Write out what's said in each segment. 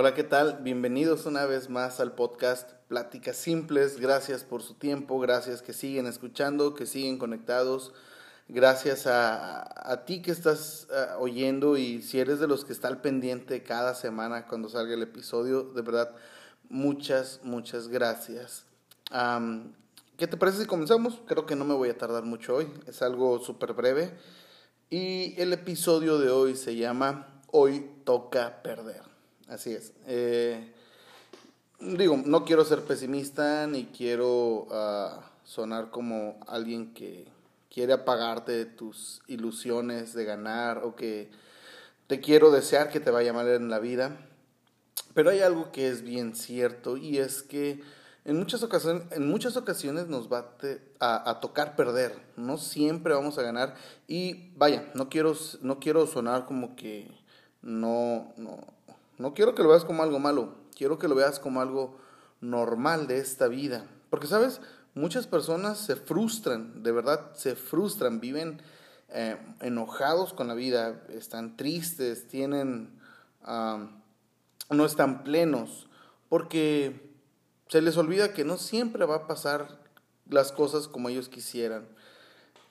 Hola, ¿qué tal? Bienvenidos una vez más al podcast Pláticas Simples. Gracias por su tiempo, gracias que siguen escuchando, que siguen conectados. Gracias a, a ti que estás uh, oyendo y si eres de los que está al pendiente cada semana cuando salga el episodio, de verdad, muchas, muchas gracias. Um, ¿Qué te parece si comenzamos? Creo que no me voy a tardar mucho hoy, es algo súper breve. Y el episodio de hoy se llama Hoy toca perder. Así es. Eh, digo, no quiero ser pesimista ni quiero uh, sonar como alguien que quiere apagarte tus ilusiones de ganar o que te quiero desear que te vaya mal en la vida. Pero hay algo que es bien cierto y es que en muchas ocasiones, en muchas ocasiones nos va a, tocar perder, no siempre vamos a ganar y vaya, no quiero, no quiero sonar como que no, no quiero que lo veas como algo malo, quiero que lo veas como algo normal de esta vida, porque sabes, muchas personas se frustran, de verdad se frustran, viven eh, enojados con la vida, están tristes, tienen, no están plenos, porque se les olvida que no siempre va a pasar las cosas como ellos quisieran.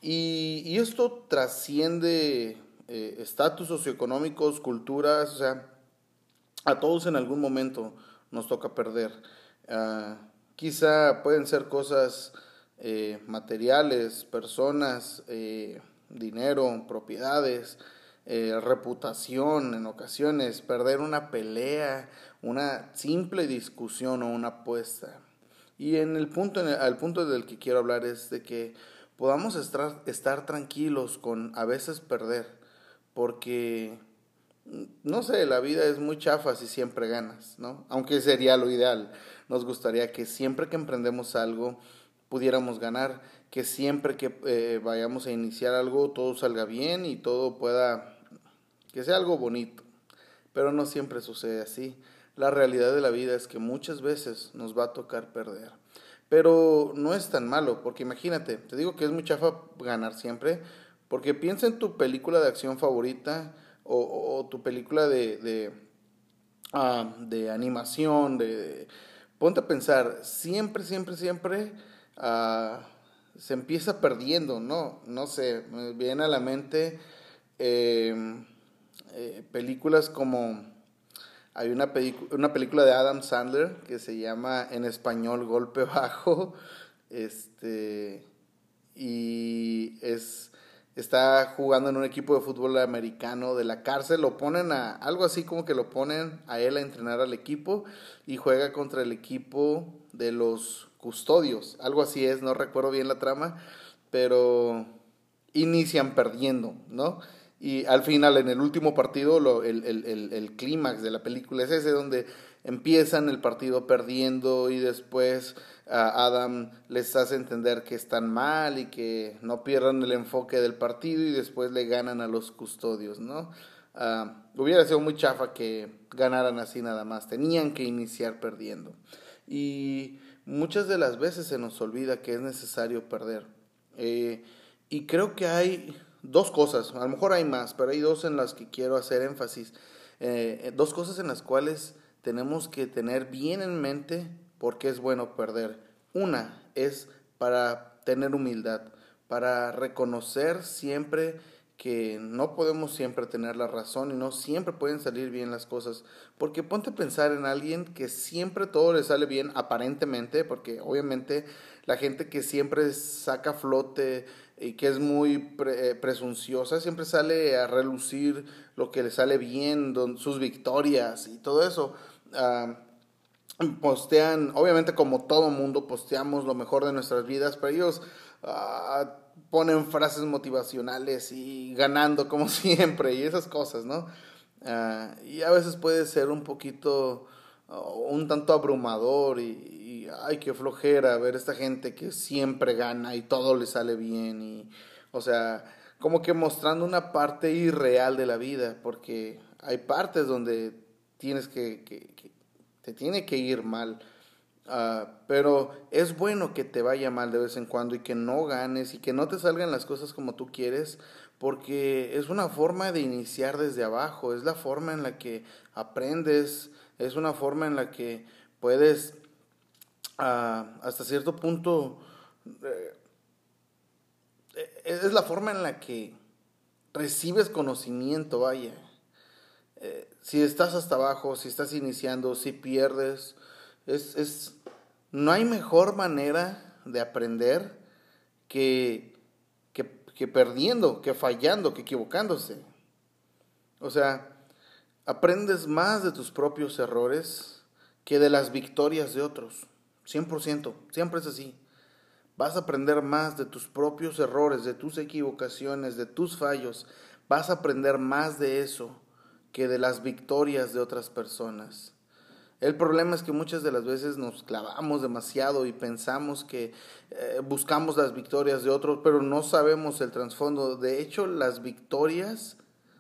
Y, y esto trasciende eh, estatus socioeconómicos, culturas, o sea, a todos en algún momento nos toca perder. Uh, quizá pueden ser cosas eh, materiales, personas, eh, dinero, propiedades, eh, reputación en ocasiones, perder una pelea, una simple discusión o una apuesta. Y en el punto, en el, al punto del que quiero hablar es de que podamos estar, estar tranquilos con a veces perder, porque, no sé, la vida es muy chafa si siempre ganas, ¿no? Aunque sería lo ideal. Nos gustaría que siempre que emprendemos algo pudiéramos ganar, que siempre que eh, vayamos a iniciar algo todo salga bien y todo pueda que sea algo bonito, pero no siempre sucede así. La realidad de la vida es que muchas veces nos va a tocar perder. Pero no es tan malo, porque imagínate, te digo que es muy chafa ganar siempre, porque piensa en tu película de acción favorita o, tu película de, de, uh, de animación, de, ponte a pensar, siempre, siempre, siempre uh, se empieza perdiendo, ¿no? No sé, me viene a la mente... Eh, eh, películas como hay una, una película de Adam Sandler que se llama en español Golpe Bajo este y es está jugando en un equipo de fútbol americano de la cárcel, lo ponen a algo así como que lo ponen a él a entrenar al equipo y juega contra el equipo de los custodios, algo así es, no recuerdo bien la trama, pero inician perdiendo, ¿no? Y al final, en el último partido, lo, el, el, el, el clímax de la película es ese, donde empiezan el partido perdiendo y después Adam les hace entender que están mal y que no pierdan el enfoque del partido y después le ganan a los custodios, ¿no? Uh, hubiera sido muy chafa que ganaran así nada más, tenían que iniciar perdiendo. Y muchas de las veces se nos olvida que es necesario perder. Eh, y creo que hay dos cosas, a lo mejor hay más, pero hay dos en las que quiero hacer énfasis. Eh, dos cosas en las cuales tenemos que tener bien en mente por qué es bueno perder. Una es para tener humildad, para reconocer siempre que no podemos siempre tener la razón y no siempre pueden salir bien las cosas. Porque ponte a pensar en alguien que siempre todo le sale bien aparentemente, porque obviamente la gente que siempre saca flote y que es muy pre, eh, presunciosa, siempre sale a relucir lo que le sale bien, sus victorias y todo eso. Postean, obviamente como todo mundo, posteamos lo mejor de nuestras vidas, pero ellos uh, ponen frases motivacionales y ganando como siempre y esas cosas, ¿no? Uh, y a veces puede ser un poquito, un tanto abrumador y, ay, qué flojera ver esta gente que siempre gana y todo le sale bien y, o sea, como que mostrando una parte irreal de la vida, porque hay partes donde tienes que, que, te tiene que ir mal, uh, pero es bueno que te vaya mal de vez en cuando y que no ganes y que no te salgan las cosas como tú quieres, porque es una forma de iniciar desde abajo, es la forma en la que aprendes es una forma en la que puedes ah, hasta cierto punto eh, es la forma en la que recibes conocimiento, vaya. Eh, si estás hasta abajo, si estás iniciando, si pierdes, es, es, no hay mejor manera de aprender que, que, que perdiendo, que fallando, que equivocándose. O sea, aprendes más de tus propios errores que de las victorias de otros. 100%, siempre es así. Vas a aprender más de tus propios errores, de tus equivocaciones, de tus fallos. Vas a aprender más de eso que de las victorias de otras personas. El problema es que muchas de las veces nos clavamos demasiado y pensamos que eh, buscamos las victorias de otros, pero no sabemos el trasfondo. De hecho, las victorias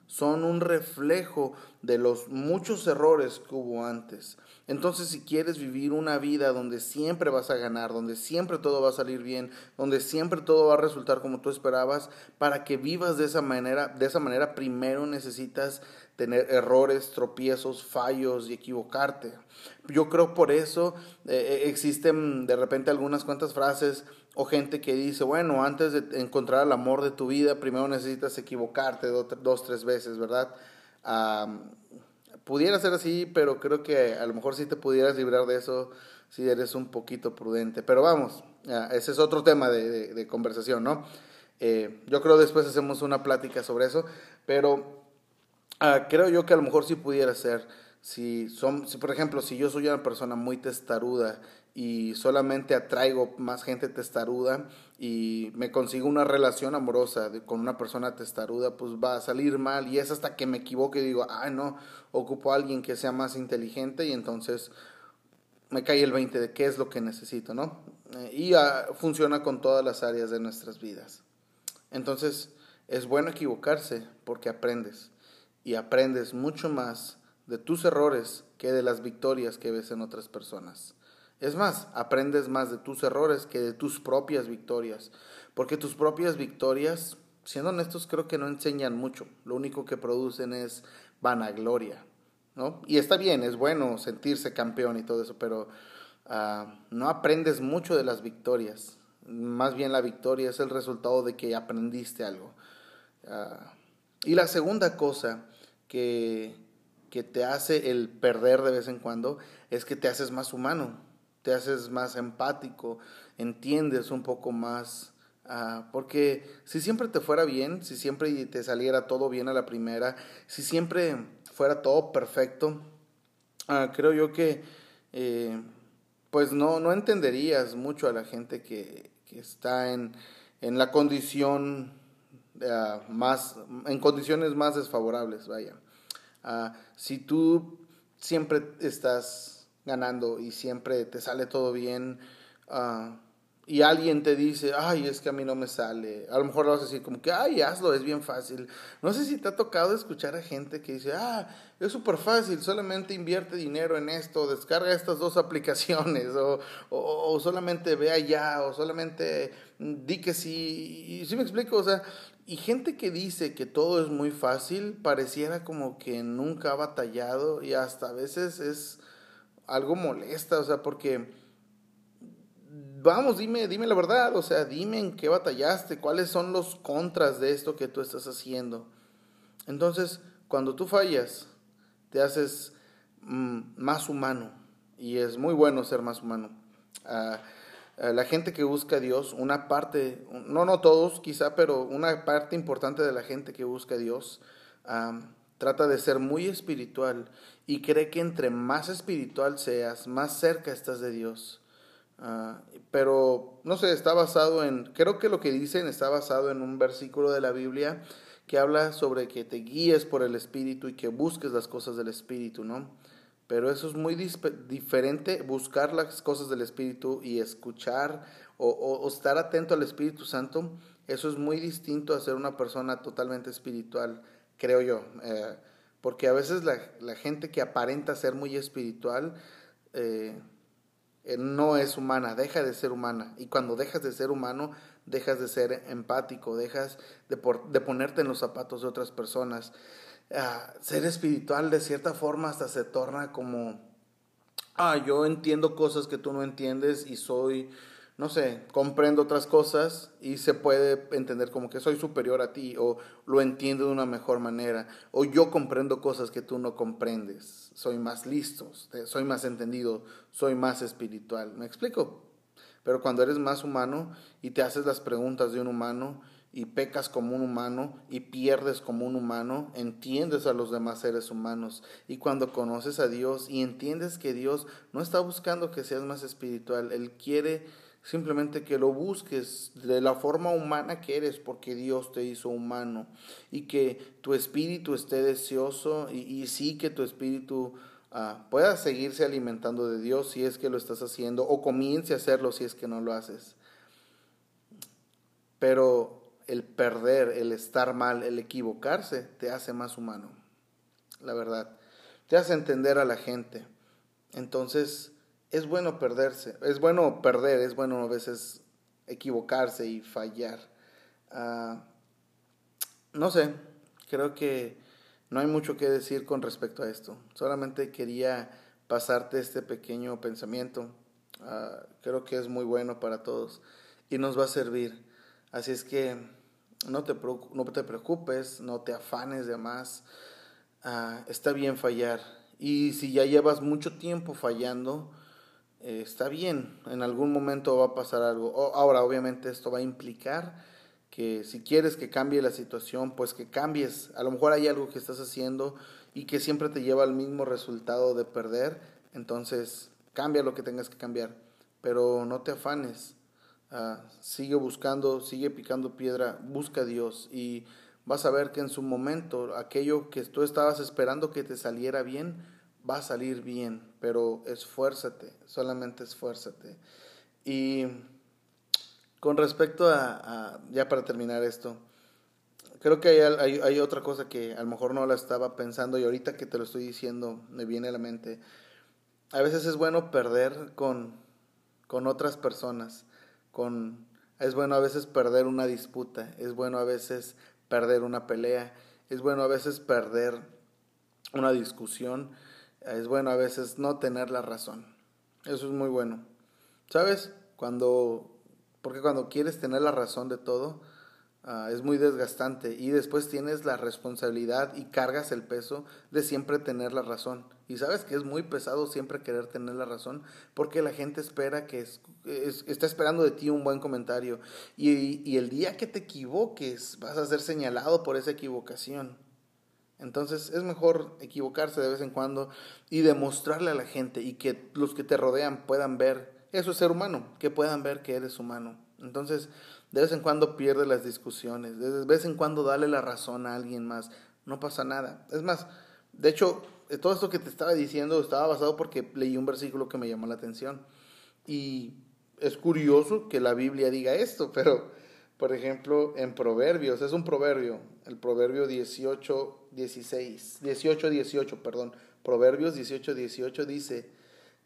son un reflejo de los muchos errores que hubo antes. Entonces, si quieres vivir una vida donde siempre vas a ganar, donde siempre todo va a salir bien, donde siempre todo va a resultar como tú esperabas, para que vivas de esa manera, de esa manera primero necesitas tener errores, tropiezos, fallos y equivocarte. Yo creo por eso eh, eh, existen de repente algunas cuantas frases o gente que dice, bueno, antes de encontrar el amor de tu vida, primero necesitas equivocarte dos, tres veces, ¿verdad? pudiera ser así, pero creo que a lo mejor sí te pudieras librar de eso si eres un poquito prudente. Pero vamos, ese es otro tema de, conversación, ¿no? Eh, yo creo después hacemos una plática sobre eso, pero ah, creo yo que a lo mejor sí pudiera ser. Si, son, por ejemplo, si yo soy una persona muy testaruda y solamente atraigo más gente testaruda y me consigo una relación amorosa con una persona testaruda, pues va a salir mal y es hasta que me equivoque y digo, ay no, ocupo a alguien que sea más inteligente y entonces me cae el 20 de qué es lo que necesito, ¿no? Eh, y ah, funciona con todas las áreas de nuestras vidas. Entonces, es bueno equivocarse porque aprendes y aprendes mucho más de tus errores que de las victorias que ves en otras personas. Es más, aprendes más de tus errores que de tus propias victorias, porque tus propias victorias, siendo honestos, creo que no enseñan mucho. Lo único que producen es vanagloria, ¿no? Y está bien, es bueno sentirse campeón y todo eso, pero ah, no aprendes mucho de las victorias. Más bien la victoria es el resultado de que aprendiste algo. Ah, y la segunda cosa que, que te hace el perder de vez en cuando es que te haces más humano te haces más empático, entiendes un poco más. Ah, porque si siempre te fuera bien, si siempre te saliera todo bien a la primera, si siempre fuera todo perfecto, ah, creo yo que eh, pues no, no entenderías mucho a la gente que, que está en, en la condición uh, más, en condiciones más desfavorables, vaya. si tú siempre estás ganando y siempre te sale todo bien. Ah, y alguien te dice, ay, es que a mí no me sale. A lo mejor lo vas a decir como que, ay, hazlo, es bien fácil. No sé si te ha tocado escuchar a gente que dice, ah, es súper fácil, solamente invierte dinero en esto, descarga estas dos aplicaciones, o, o, solamente ve allá, o solamente di que sí. Y sí me explico, o sea, y gente que dice que todo es muy fácil, pareciera como que nunca ha batallado y hasta a veces es algo molesta, o sea, porque vamos, dime, dime la verdad, o sea, dime en qué batallaste, cuáles son los contras de esto que tú estás haciendo. Entonces, cuando tú fallas, te haces mm, más humano y es muy bueno ser más humano. Ah, la gente que busca a Dios, una parte, no, no todos quizá, pero una parte importante de la gente que busca a Dios, trata de ser muy espiritual y cree que entre más espiritual seas, más cerca estás de Dios. Ah, pero, no sé, está basado en, creo que lo que dicen está basado en un versículo de la Biblia que habla sobre que te guíes por el Espíritu y que busques las cosas del Espíritu, ¿no? Pero eso es muy diferente, buscar las cosas del Espíritu y escuchar o, estar atento al Espíritu Santo, eso es muy distinto a ser una persona totalmente espiritual, creo yo. Eh, porque a veces la, gente que aparenta ser muy espiritual eh, eh, no es humana, deja de ser humana. Y cuando dejas de ser humano, dejas de ser empático, dejas de, de ponerte en los zapatos de otras personas. Ah, ser espiritual de cierta forma hasta se torna como ah, yo entiendo cosas que tú no entiendes y soy, no sé, comprendo otras cosas y se puede entender como que soy superior a ti o lo entiendo de una mejor manera o yo comprendo cosas que tú no comprendes, soy más listo, soy más entendido, soy más espiritual. ¿Me explico? Pero cuando eres más humano y te haces las preguntas de un humano, y pecas como un humano y pierdes como un humano, entiendes a los demás seres humanos. Y cuando conoces a Dios y entiendes que Dios no está buscando que seas más espiritual, Él quiere simplemente que lo busques de la forma humana que eres, porque Dios te hizo humano, y que tu espíritu esté deseoso, y, sí que tu espíritu ah, pueda seguirse alimentando de Dios si es que lo estás haciendo, o comience a hacerlo si es que no lo haces. Pero el perder, el estar mal, el equivocarse, te hace más humano. La verdad. Te hace entender a la gente. Entonces, es bueno perderse. Es bueno perder, es bueno a veces equivocarse y fallar. Ah, no sé, creo que no hay mucho que decir con respecto a esto. Solamente quería pasarte este pequeño pensamiento. Ah, creo que es muy bueno para todos y nos va a servir. Así es que no te, no te preocupes, no te afanes de más. Ah, está bien fallar. Y si ya llevas mucho tiempo fallando, eh, está bien, en algún momento va a pasar algo. ahora, obviamente, esto va a implicar que si quieres que cambie la situación, pues que cambies. A lo mejor hay algo que estás haciendo y que siempre te lleva al mismo resultado de perder, entonces cambia lo que tengas que cambiar, pero no te afanes. Ah, sigue buscando, sigue picando piedra, busca a Dios y vas a ver que en su momento aquello que tú estabas esperando que te saliera bien, va a salir bien, pero esfuérzate, solamente esfuérzate. Y con respecto a, ya para terminar esto, creo que hay, hay, otra cosa que a lo mejor no la estaba pensando y ahorita que te lo estoy diciendo me viene a la mente. A veces es bueno perder con, con otras personas con es bueno a veces perder una disputa, es bueno a veces perder una pelea, es bueno a veces perder una discusión, es bueno a veces no tener la razón. Eso es muy bueno. ¿Sabes? Cuando porque cuando quieres tener la razón de todo, Ah, es muy desgastante y después tienes la responsabilidad y cargas el peso de siempre tener la razón. Y sabes que es muy pesado siempre querer tener la razón porque la gente espera que es, está esperando de ti un buen comentario y, y el día que te equivoques vas a ser señalado por esa equivocación. Entonces es mejor equivocarse de vez en cuando y demostrarle a la gente y que los que te rodean puedan ver, eso es ser humano, que puedan ver que eres humano. Entonces, de vez en cuando pierde las discusiones, de vez en cuando dale la razón a alguien más, no pasa nada. Es más, de hecho, todo esto que te estaba diciendo estaba basado porque leí un versículo que me llamó la atención. Y es curioso que la Biblia diga esto, pero, por ejemplo, en Proverbios, es un proverbio, el proverbio 18, 16, 18, 18, perdón, Proverbios 18, 18 dice,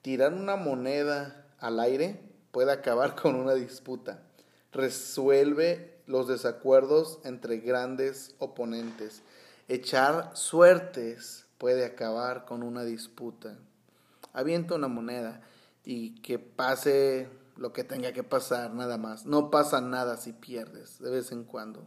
tirar una moneda al aire puede acabar con una disputa resuelve los desacuerdos entre grandes oponentes. Echar suertes puede acabar con una disputa. Avienta una moneda y que pase lo que tenga que pasar, nada más. No pasa nada si pierdes, de vez en cuando.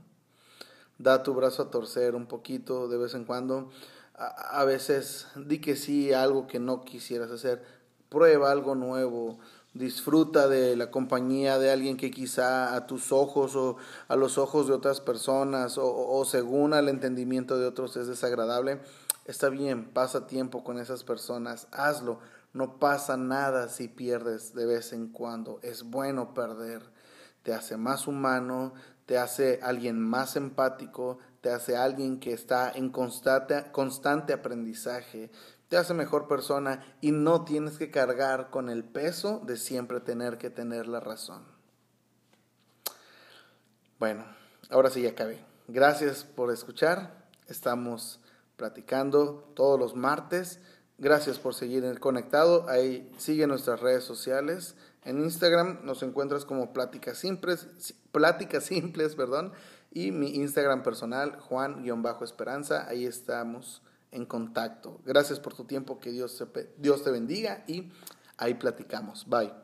Da tu brazo a torcer un poquito, de vez en cuando. A, veces di que sí a algo que no quisieras hacer. Prueba algo nuevo disfruta de la compañía de alguien que quizá a tus ojos o a los ojos de otras personas o, según al entendimiento de otros es desagradable, está bien, pasa tiempo con esas personas, hazlo, no pasa nada si pierdes de vez en cuando, es bueno perder, te hace más humano, te hace alguien más empático, te hace alguien que está en constante, aprendizaje, te hace mejor persona y no tienes que cargar con el peso de siempre tener que tener la razón. Bueno, ahora sí ya acabé. Gracias por escuchar. Estamos platicando todos los martes. Gracias por seguir conectado. Ahí sigue nuestras redes sociales. En Instagram nos encuentras como Pláticas Simples, Pláticas Simples, perdón, y mi Instagram personal, Juan-Esperanza. Ahí estamos en contacto. Gracias por tu tiempo, que Dios, Dios te bendiga y Ahí platicamos. Bye.